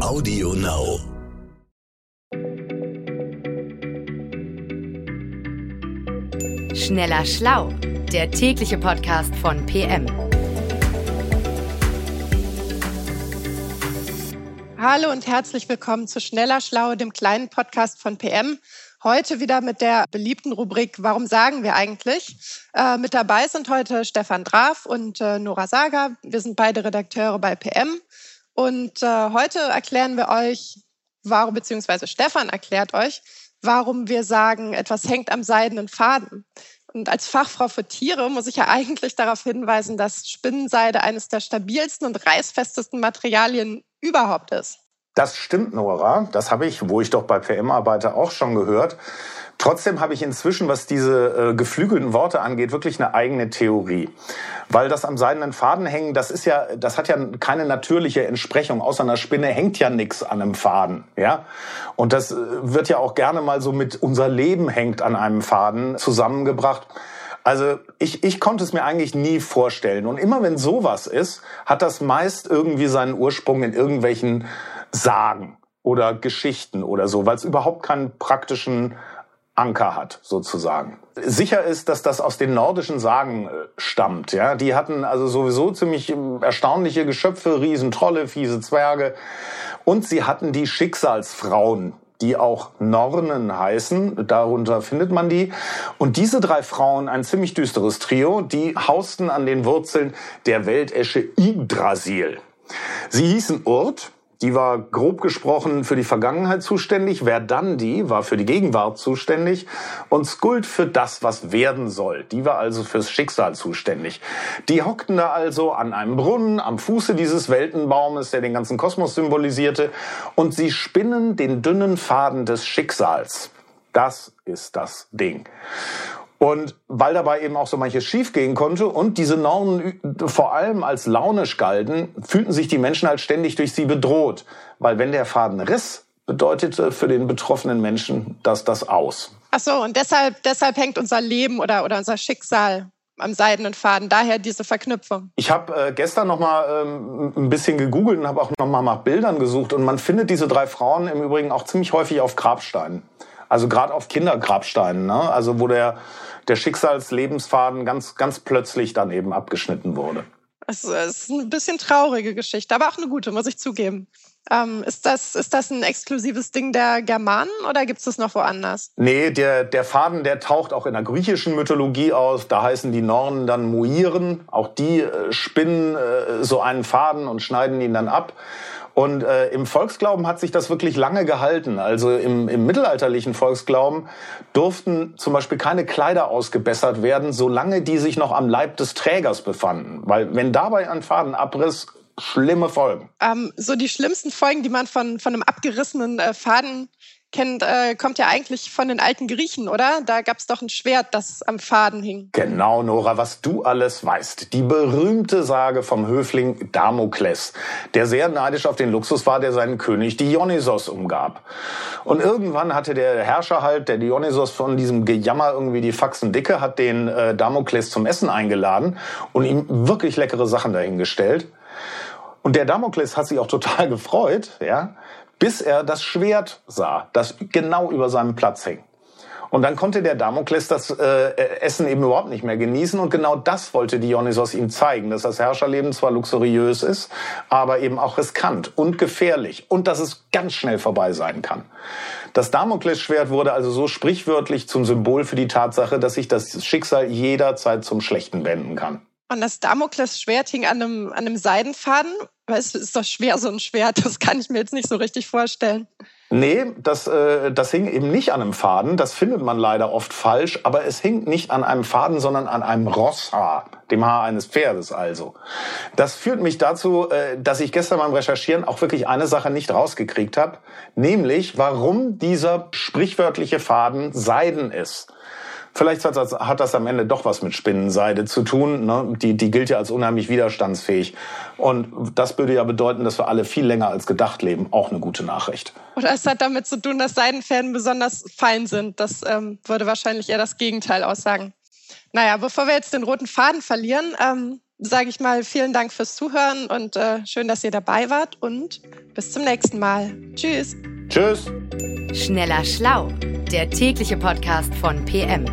Audio Now. Schneller Schlau, der tägliche Podcast von PM. Hallo und herzlich willkommen zu Schneller Schlau, dem kleinen Podcast von PM. Heute wieder mit der beliebten Rubrik Warum sagen wir eigentlich? Äh, mit dabei sind heute Stefan Draf und äh, Nora Sager. Wir sind beide Redakteure bei PM. Und äh, heute erklären wir euch, warum, beziehungsweise Stefan erklärt euch, warum wir sagen, etwas hängt am seidenen Faden. Und als Fachfrau für Tiere muss ich ja eigentlich darauf hinweisen, dass Spinnenseide eines der stabilsten und reißfestesten Materialien überhaupt ist. Das stimmt, Nora. Das habe ich, wo ich doch bei PM arbeite, auch schon gehört. Trotzdem habe ich inzwischen, was diese äh, geflügelten Worte angeht, wirklich eine eigene Theorie. Weil das am seidenen Faden hängen, das ist ja, das hat ja keine natürliche Entsprechung. Außer einer Spinne hängt ja nichts an einem Faden, ja. Und das äh, wird ja auch gerne mal so mit unser Leben hängt an einem Faden zusammengebracht. Also ich, ich konnte es mir eigentlich nie vorstellen. Und immer wenn sowas ist, hat das meist irgendwie seinen Ursprung in irgendwelchen Sagen oder Geschichten oder so, weil es überhaupt keinen praktischen Anker hat, sozusagen. Sicher ist, dass das aus den nordischen Sagen äh, stammt. Ja, die hatten also sowieso ziemlich ähm, erstaunliche Geschöpfe, Riesentrolle, fiese Zwerge, und sie hatten die Schicksalsfrauen, die auch Nornen heißen. Darunter findet man die. Und diese drei Frauen, ein ziemlich düsteres Trio, die hausten an den Wurzeln der Weltesche Yggdrasil. Sie hießen Urt, die war grob gesprochen für die Vergangenheit zuständig. Verdandi war für die Gegenwart zuständig. Und Skuld für das, was werden soll. Die war also fürs Schicksal zuständig. Die hockten da also an einem Brunnen am Fuße dieses Weltenbaumes, der den ganzen Kosmos symbolisierte. Und sie spinnen den dünnen Faden des Schicksals. Das ist das Ding. Und weil dabei eben auch so manches schiefgehen konnte und diese Normen vor allem als launisch galten, fühlten sich die Menschen halt ständig durch sie bedroht. Weil wenn der Faden riss, bedeutete für den betroffenen Menschen das das aus. Ach so, und deshalb, deshalb hängt unser Leben oder, oder unser Schicksal am seidenen Faden. Daher diese Verknüpfung. Ich habe äh, gestern noch mal ähm, ein bisschen gegoogelt und habe auch noch mal nach Bildern gesucht. Und man findet diese drei Frauen im Übrigen auch ziemlich häufig auf Grabsteinen. Also gerade auf Kindergrabsteinen. Ne? Also wo der der Schicksalslebensfaden ganz, ganz plötzlich dann eben abgeschnitten wurde. Es ist eine bisschen traurige Geschichte, aber auch eine gute, muss ich zugeben. Ähm, ist, das, ist das ein exklusives Ding der Germanen oder gibt es das noch woanders? Nee, der, der Faden, der taucht auch in der griechischen Mythologie aus. Da heißen die Nornen dann Muiren. Auch die äh, spinnen äh, so einen Faden und schneiden ihn dann ab. Und äh, im Volksglauben hat sich das wirklich lange gehalten. Also im, im mittelalterlichen Volksglauben durften zum Beispiel keine Kleider ausgebessert werden, solange die sich noch am Leib des Trägers befanden. Weil wenn dabei ein Faden abriss, schlimme Folgen. Ähm, so die schlimmsten Folgen, die man von, von einem abgerissenen äh, Faden kennt, äh, kommt ja eigentlich von den alten Griechen, oder? Da gab es doch ein Schwert, das am Faden hing. Genau, Nora, was du alles weißt. Die berühmte Sage vom Höfling Damokles, der sehr neidisch auf den Luxus war, der seinen König Dionysos umgab. Und irgendwann hatte der Herrscher halt, der Dionysos von diesem Gejammer irgendwie die Faxen dicke, hat den äh, Damokles zum Essen eingeladen und ihm wirklich leckere Sachen dahingestellt. Und der Damokles hat sich auch total gefreut, ja, bis er das Schwert sah, das genau über seinem Platz hing. Und dann konnte der Damokles das äh, Essen eben überhaupt nicht mehr genießen. Und genau das wollte Dionysos ihm zeigen, dass das Herrscherleben zwar luxuriös ist, aber eben auch riskant und gefährlich und dass es ganz schnell vorbei sein kann. Das Damoklesschwert wurde also so sprichwörtlich zum Symbol für die Tatsache, dass sich das Schicksal jederzeit zum Schlechten wenden kann. Und das Damoklesschwert hing an einem, an einem Seidenfaden. Weil es ist doch schwer, so ein Schwert. Das kann ich mir jetzt nicht so richtig vorstellen. Nee, das, äh, das hing eben nicht an einem Faden. Das findet man leider oft falsch. Aber es hing nicht an einem Faden, sondern an einem Rosshaar, dem Haar eines Pferdes also. Das führt mich dazu, äh, dass ich gestern beim Recherchieren auch wirklich eine Sache nicht rausgekriegt habe. Nämlich, warum dieser sprichwörtliche Faden Seiden ist. Vielleicht hat das, hat das am Ende doch was mit Spinnenseide zu tun. Ne? Die, die gilt ja als unheimlich widerstandsfähig. Und das würde ja bedeuten, dass wir alle viel länger als gedacht leben. Auch eine gute Nachricht. Oder es hat damit zu tun, dass Seidenfäden besonders fein sind. Das ähm, würde wahrscheinlich eher das Gegenteil aussagen. Naja, bevor wir jetzt den roten Faden verlieren, ähm, sage ich mal vielen Dank fürs Zuhören und äh, schön, dass ihr dabei wart und bis zum nächsten Mal. Tschüss. Tschüss. Schneller Schlau, der tägliche Podcast von PM.